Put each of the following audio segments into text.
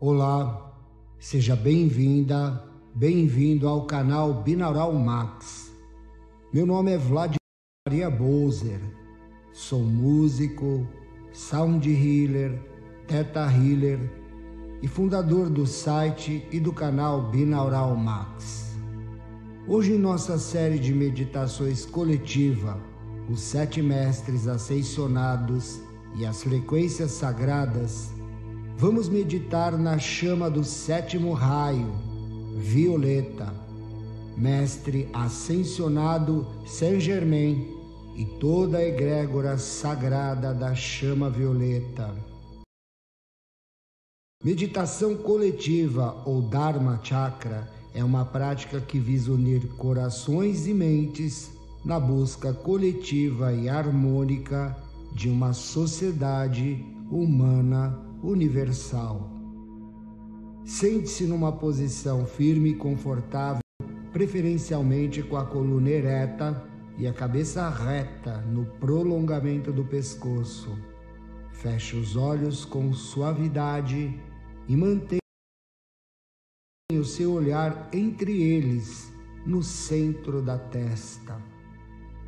Olá, seja bem-vinda, bem-vindo ao canal Binaural Max. Meu nome é Vladimir Maria Bolzer, sou músico, sound healer, teta healer e fundador do site e do canal Binaural Max. Hoje, em nossa série de meditações coletiva, os sete mestres ascensionados e as frequências sagradas, vamos meditar na chama do sétimo raio, violeta, mestre ascensionado Saint Germain e toda a egrégora sagrada da chama violeta. Meditação coletiva ou Dharma Chakra é uma prática que visa unir corações e mentes na busca coletiva e harmônica de uma sociedade humana universal. Sente-se numa posição firme e confortável, preferencialmente com a coluna ereta e a cabeça reta no prolongamento do pescoço. Feche os olhos com suavidade e mantenha o seu olhar entre eles, no centro da testa.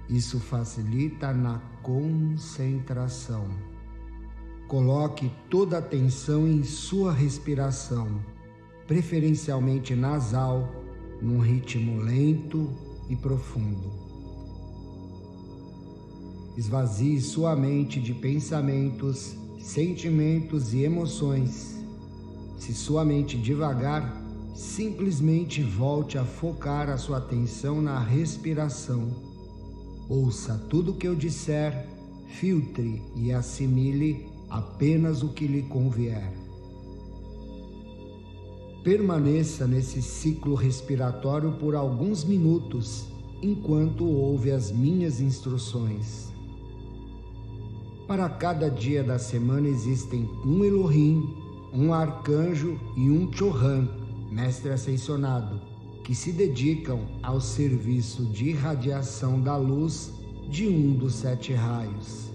Isso facilita na concentração. Coloque toda a atenção em sua respiração, preferencialmente nasal, num ritmo lento e profundo. Esvazie sua mente de pensamentos, sentimentos e emoções. Se sua mente devagar, simplesmente volte a focar a sua atenção na respiração Ouça tudo o que eu disser, filtre e assimile apenas o que lhe convier. Permaneça nesse ciclo respiratório por alguns minutos enquanto ouve as minhas instruções. Para cada dia da semana existem um Elohim, um arcanjo e um Chohan, mestre ascensionado que se dedicam ao serviço de irradiação da luz de um dos sete raios.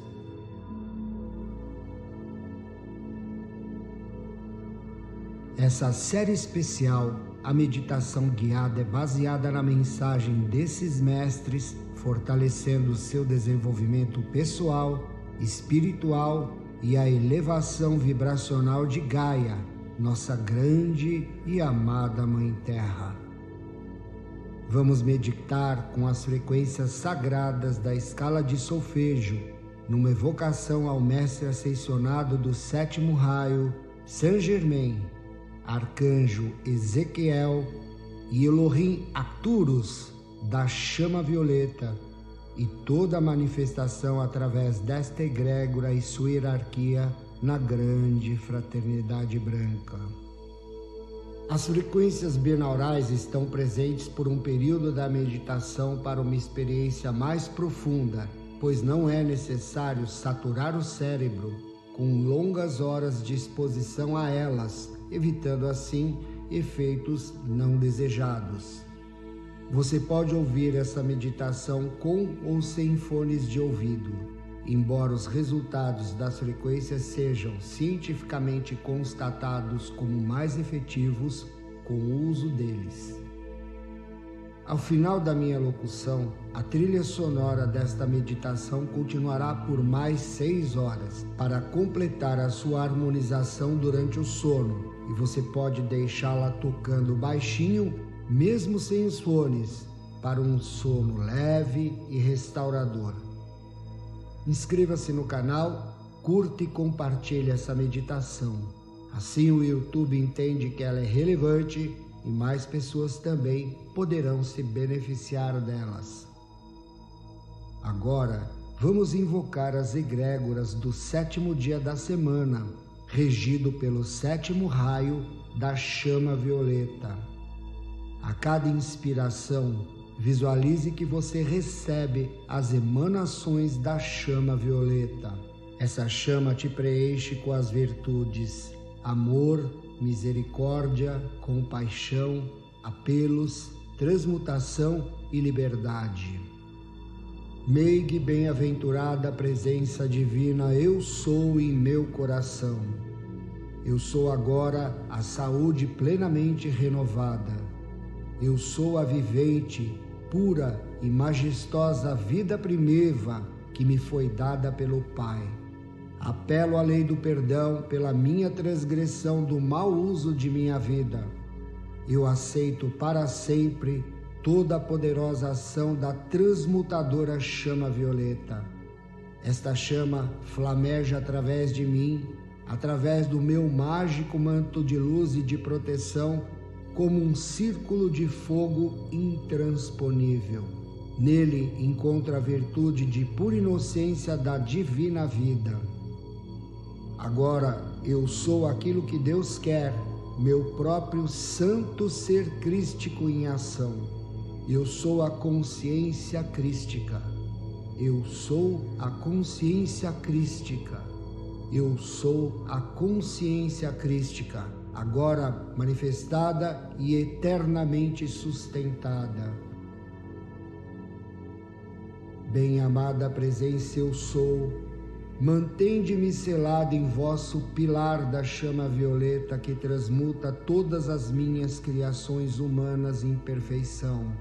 Essa série especial, a meditação guiada, é baseada na mensagem desses mestres, fortalecendo seu desenvolvimento pessoal, espiritual e a elevação vibracional de Gaia, nossa grande e amada Mãe Terra. Vamos meditar com as frequências sagradas da escala de solfejo, numa evocação ao Mestre Ascensionado do sétimo raio, Saint Germain, Arcanjo Ezequiel e Elohim Arturus, da chama violeta, e toda a manifestação através desta egrégora e sua hierarquia na grande fraternidade branca. As frequências binaurais estão presentes por um período da meditação para uma experiência mais profunda, pois não é necessário saturar o cérebro com longas horas de exposição a elas, evitando assim efeitos não desejados. Você pode ouvir essa meditação com ou sem fones de ouvido. Embora os resultados das frequências sejam cientificamente constatados como mais efetivos com o uso deles. Ao final da minha locução, a trilha sonora desta meditação continuará por mais seis horas para completar a sua harmonização durante o sono e você pode deixá-la tocando baixinho, mesmo sem os fones, para um sono leve e restaurador. Inscreva-se no canal, curta e compartilhe essa meditação. Assim o YouTube entende que ela é relevante e mais pessoas também poderão se beneficiar delas. Agora, vamos invocar as egrégoras do sétimo dia da semana, regido pelo sétimo raio da chama violeta. A cada inspiração, Visualize que você recebe as emanações da chama violeta. Essa chama te preenche com as virtudes amor, misericórdia, compaixão, apelos, transmutação e liberdade. Meig bem-aventurada presença divina, eu sou em meu coração. Eu sou agora a saúde plenamente renovada. Eu sou a vivente, pura e majestosa vida primitiva que me foi dada pelo Pai. Apelo à lei do perdão pela minha transgressão do mau uso de minha vida. Eu aceito para sempre toda a poderosa ação da transmutadora chama violeta. Esta chama flameja através de mim através do meu mágico manto de luz e de proteção, como um círculo de fogo intransponível. Nele encontro a virtude de pura inocência da divina vida. Agora eu sou aquilo que Deus quer, meu próprio santo ser crístico em ação. Eu sou a consciência crística. Eu sou a consciência crística. Eu sou a consciência crística, agora manifestada e eternamente sustentada. Bem-amada presença, eu sou. Mantende-me selado em vosso pilar da chama violeta que transmuta todas as minhas criações humanas em perfeição.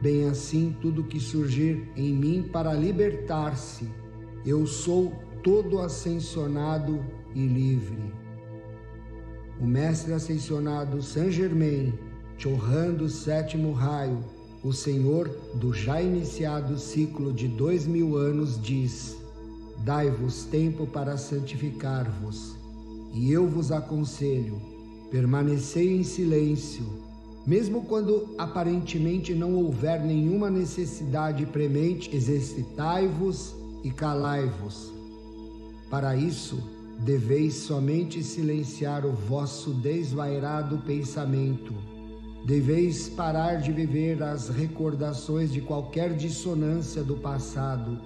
Bem assim, tudo que surgir em mim para libertar-se, eu sou todo ascensionado e livre. O mestre ascensionado Saint Germain, chorrando o sétimo raio, o Senhor do já iniciado ciclo de dois mil anos diz: Dai-vos tempo para santificar-vos, e eu vos aconselho, permanecei em silêncio, mesmo quando aparentemente não houver nenhuma necessidade premente, exercitai-vos e calai-vos para isso, deveis somente silenciar o vosso desvairado pensamento. Deveis parar de viver as recordações de qualquer dissonância do passado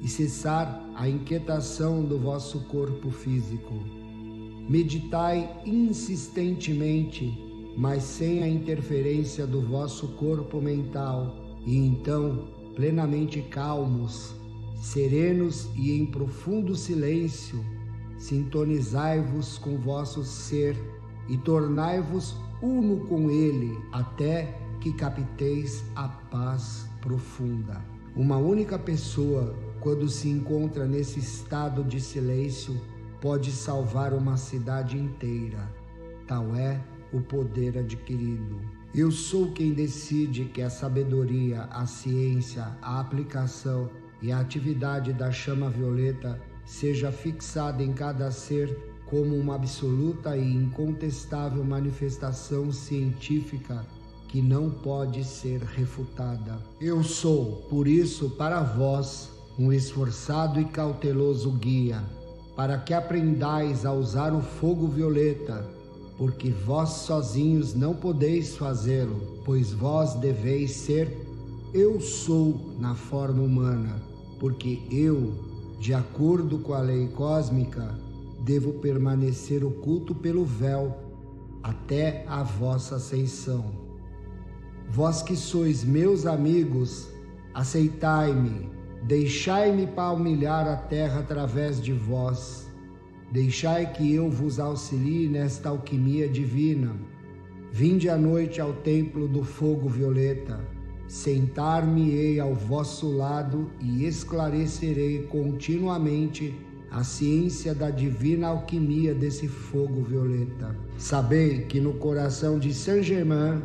e cessar a inquietação do vosso corpo físico. Meditai insistentemente, mas sem a interferência do vosso corpo mental, e então, plenamente calmos, Serenos e em profundo silêncio, sintonizai-vos com vosso ser e tornai-vos uno com ele, até que capteis a paz profunda. Uma única pessoa, quando se encontra nesse estado de silêncio, pode salvar uma cidade inteira. Tal é o poder adquirido. Eu sou quem decide que a sabedoria, a ciência, a aplicação e a atividade da chama violeta seja fixada em cada ser como uma absoluta e incontestável manifestação científica que não pode ser refutada. Eu sou, por isso, para vós, um esforçado e cauteloso guia, para que aprendais a usar o fogo violeta, porque vós sozinhos não podeis fazê-lo, pois vós deveis ser eu sou na forma humana porque eu, de acordo com a lei cósmica, devo permanecer oculto pelo véu até a vossa ascensão. Vós que sois meus amigos, aceitai-me, deixai-me palmilhar a terra através de vós. Deixai que eu vos auxilie nesta alquimia divina. Vinde à noite ao templo do fogo violeta Sentar-me-ei ao vosso lado e esclarecerei continuamente a ciência da divina alquimia desse fogo violeta. Sabei que no coração de Saint-Germain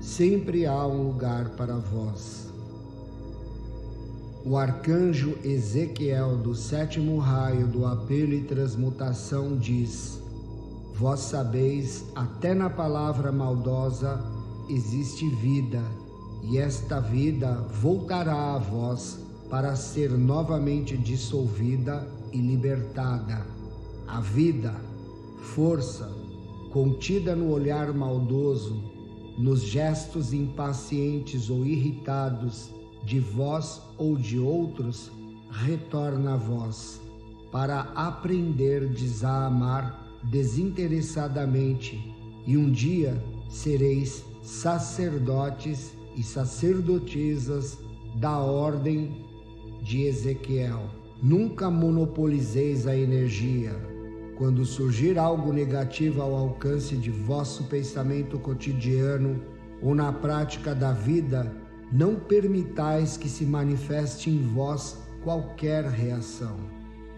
sempre há um lugar para vós. O arcanjo Ezequiel do sétimo raio do apelo e transmutação diz: Vós sabeis, até na palavra maldosa existe vida e esta vida voltará a vós para ser novamente dissolvida e libertada. A vida, força, contida no olhar maldoso, nos gestos impacientes ou irritados de vós ou de outros, retorna a vós, para aprenderdes a amar desinteressadamente, e um dia sereis sacerdotes e sacerdotisas da ordem de Ezequiel. Nunca monopolizeis a energia. Quando surgir algo negativo ao alcance de vosso pensamento cotidiano ou na prática da vida, não permitais que se manifeste em vós qualquer reação.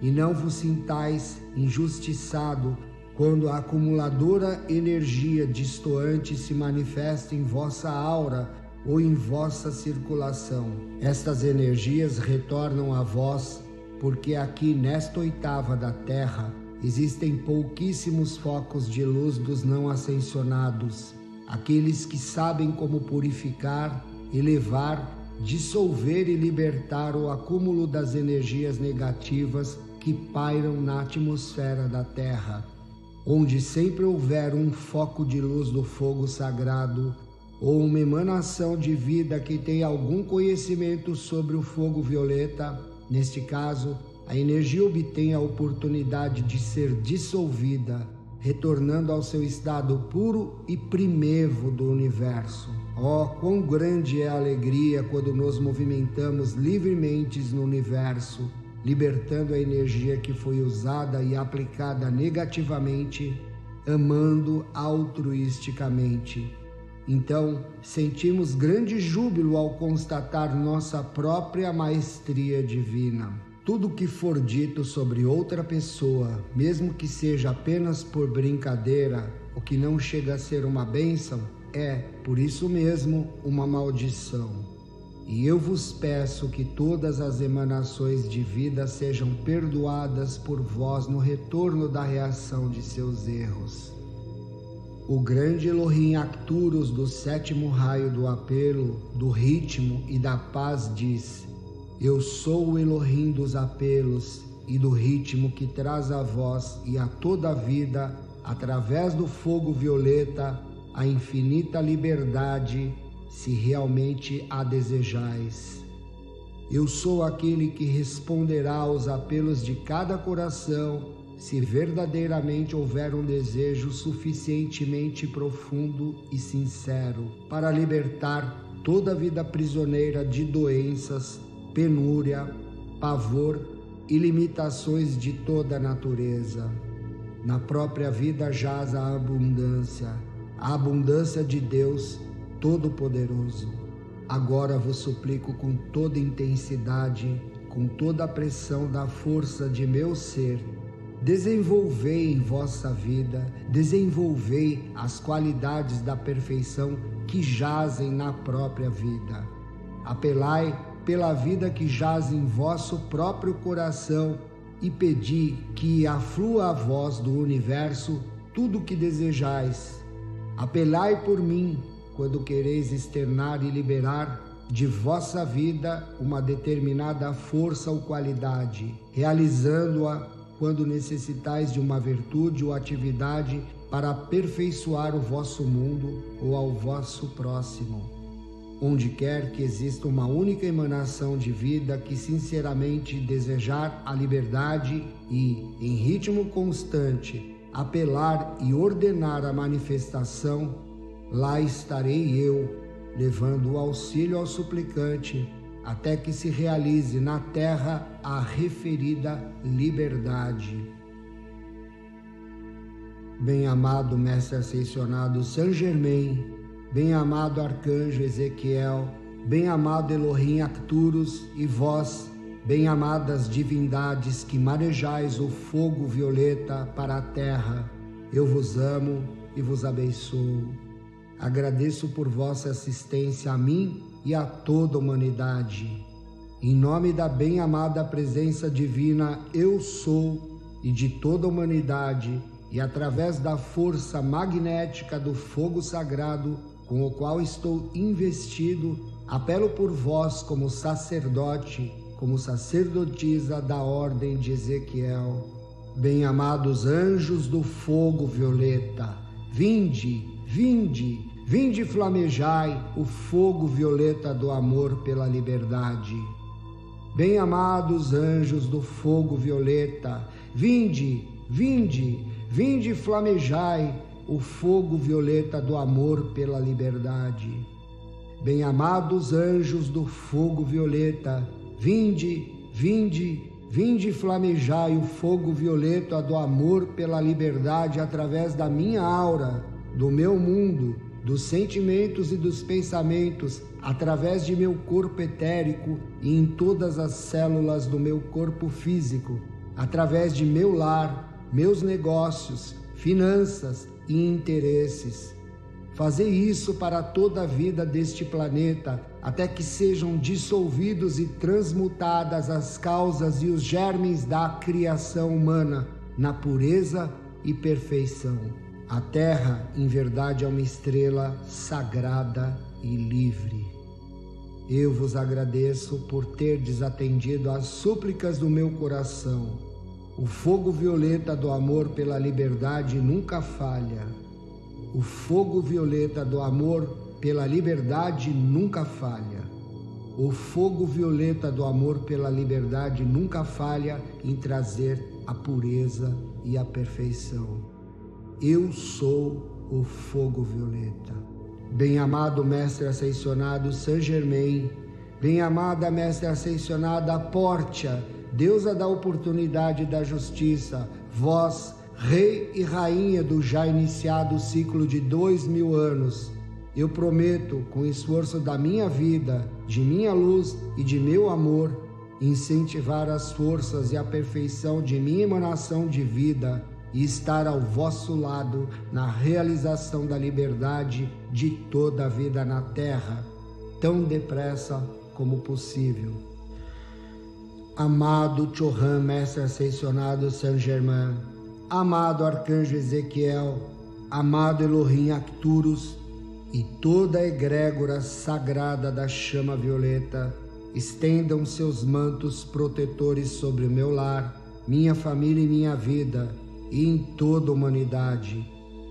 E não vos sintais injustiçado quando a acumuladora energia distoante se manifesta em vossa aura ou em vossa circulação. Estas energias retornam a vós, porque aqui nesta oitava da Terra existem pouquíssimos focos de luz dos não ascensionados, aqueles que sabem como purificar, elevar, dissolver e libertar o acúmulo das energias negativas que pairam na atmosfera da Terra. Onde sempre houver um foco de luz do fogo sagrado ou uma emanação de vida que tem algum conhecimento sobre o fogo violeta, neste caso, a energia obtém a oportunidade de ser dissolvida, retornando ao seu estado puro e primevo do universo. Oh, quão grande é a alegria quando nos movimentamos livremente no universo, libertando a energia que foi usada e aplicada negativamente, amando altruisticamente. Então, sentimos grande júbilo ao constatar nossa própria maestria divina. Tudo que for dito sobre outra pessoa, mesmo que seja apenas por brincadeira, o que não chega a ser uma bênção, é, por isso mesmo, uma maldição. E eu vos peço que todas as emanações de vida sejam perdoadas por vós no retorno da reação de seus erros. O grande Elohim Arcturus do sétimo raio do apelo, do ritmo e da paz diz: eu sou o Elohim dos apelos e do ritmo que traz a vós e a toda a vida, através do fogo violeta, a infinita liberdade, se realmente a desejais. Eu sou aquele que responderá aos apelos de cada coração, se verdadeiramente houver um desejo suficientemente profundo e sincero para libertar toda a vida prisioneira de doenças, penúria, pavor e limitações de toda a natureza. Na própria vida jaz a abundância, a abundância de Deus Todo-Poderoso. Agora vos suplico com toda intensidade, com toda a pressão da força de meu ser, desenvolvei em vossa vida, desenvolvei as qualidades da perfeição que jazem na própria vida. Apelai pela vida que jaz em vosso próprio coração e pedi que aflua a vós do universo tudo o que desejais. Apelai por mim quando quereis externar e liberar de vossa vida uma determinada força ou qualidade, realizando-a quando necessitais de uma virtude ou atividade para aperfeiçoar o vosso mundo ou ao vosso próximo. Onde quer que exista uma única emanação de vida que sinceramente desejar a liberdade e, em ritmo constante, apelar e ordenar a manifestação, lá estarei eu, levando o auxílio ao suplicante, até que se realize na terra a referida liberdade. Bem-amado Mestre Ascensionado Saint Germain, bem-amado arcanjo Ezequiel, bem-amado Elohim Arcturus e vós, bem-amadas divindades que marejais o fogo violeta para a terra, eu vos amo e vos abençoo. Agradeço por vossa assistência a mim e a toda a humanidade. Em nome da bem-amada presença divina, eu sou e de toda a humanidade, e através da força magnética do fogo sagrado, com o qual estou investido, apelo por vós como sacerdote, como sacerdotisa da ordem de Ezequiel. Bem-amados anjos do fogo violeta, vinde, vinde, vinde flamejai o fogo violeta do amor pela liberdade. Bem-amados anjos do fogo violeta, vinde, vinde, vinde flamejai o fogo violeta do amor pela liberdade. Bem-amados anjos do fogo violeta, vinde, vinde, Vinde flamejai o fogo violeta do amor pela liberdade através da minha aura, do meu mundo, dos sentimentos e dos pensamentos, através de meu corpo etérico e em todas as células do meu corpo físico, através de meu lar, meus negócios, finanças e interesses Fazer isso para toda a vida deste planeta, até que sejam dissolvidos e transmutadas as causas e os germes da criação humana na pureza e perfeição. A Terra, em verdade, é uma estrela sagrada e livre. Eu vos agradeço por ter desatendido às súplicas do meu coração. O fogo violeta do amor pela liberdade nunca falha. O fogo violeta do amor pela liberdade nunca falha. O fogo violeta do amor pela liberdade nunca falha em trazer a pureza e a perfeição. Eu sou o fogo violeta. Bem-amado Mestre Ascensionado Saint Germain, bem-amada Mestre Ascensionada Portia, deusa da oportunidade e da justiça, vós, Rei e Rainha do já iniciado ciclo de dois mil anos, eu prometo, com o esforço da minha vida, de minha luz e de meu amor, incentivar as forças e a perfeição de minha emanação de vida e estar ao vosso lado na realização da liberdade de toda a vida na Terra, tão depressa como possível. Amado Chohan, Mestre Ascensionado Saint-Germain, amado arcanjo Ezequiel, amado Elohim Arcturus e toda a egrégora sagrada da chama violeta, estendam seus mantos protetores sobre o meu lar, minha família e minha vida, e em toda a humanidade.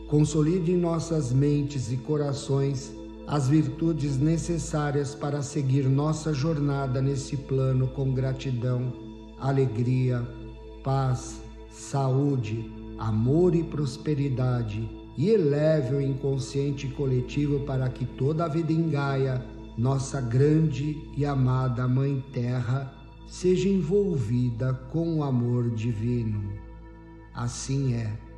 Consolide em nossas mentes e corações as virtudes necessárias para seguir nossa jornada nesse plano com gratidão, alegria, paz, saúde, amor e prosperidade e eleve o inconsciente coletivo para que toda a vida em Gaia, nossa grande e amada Mãe Terra, seja envolvida com o amor divino. Assim é.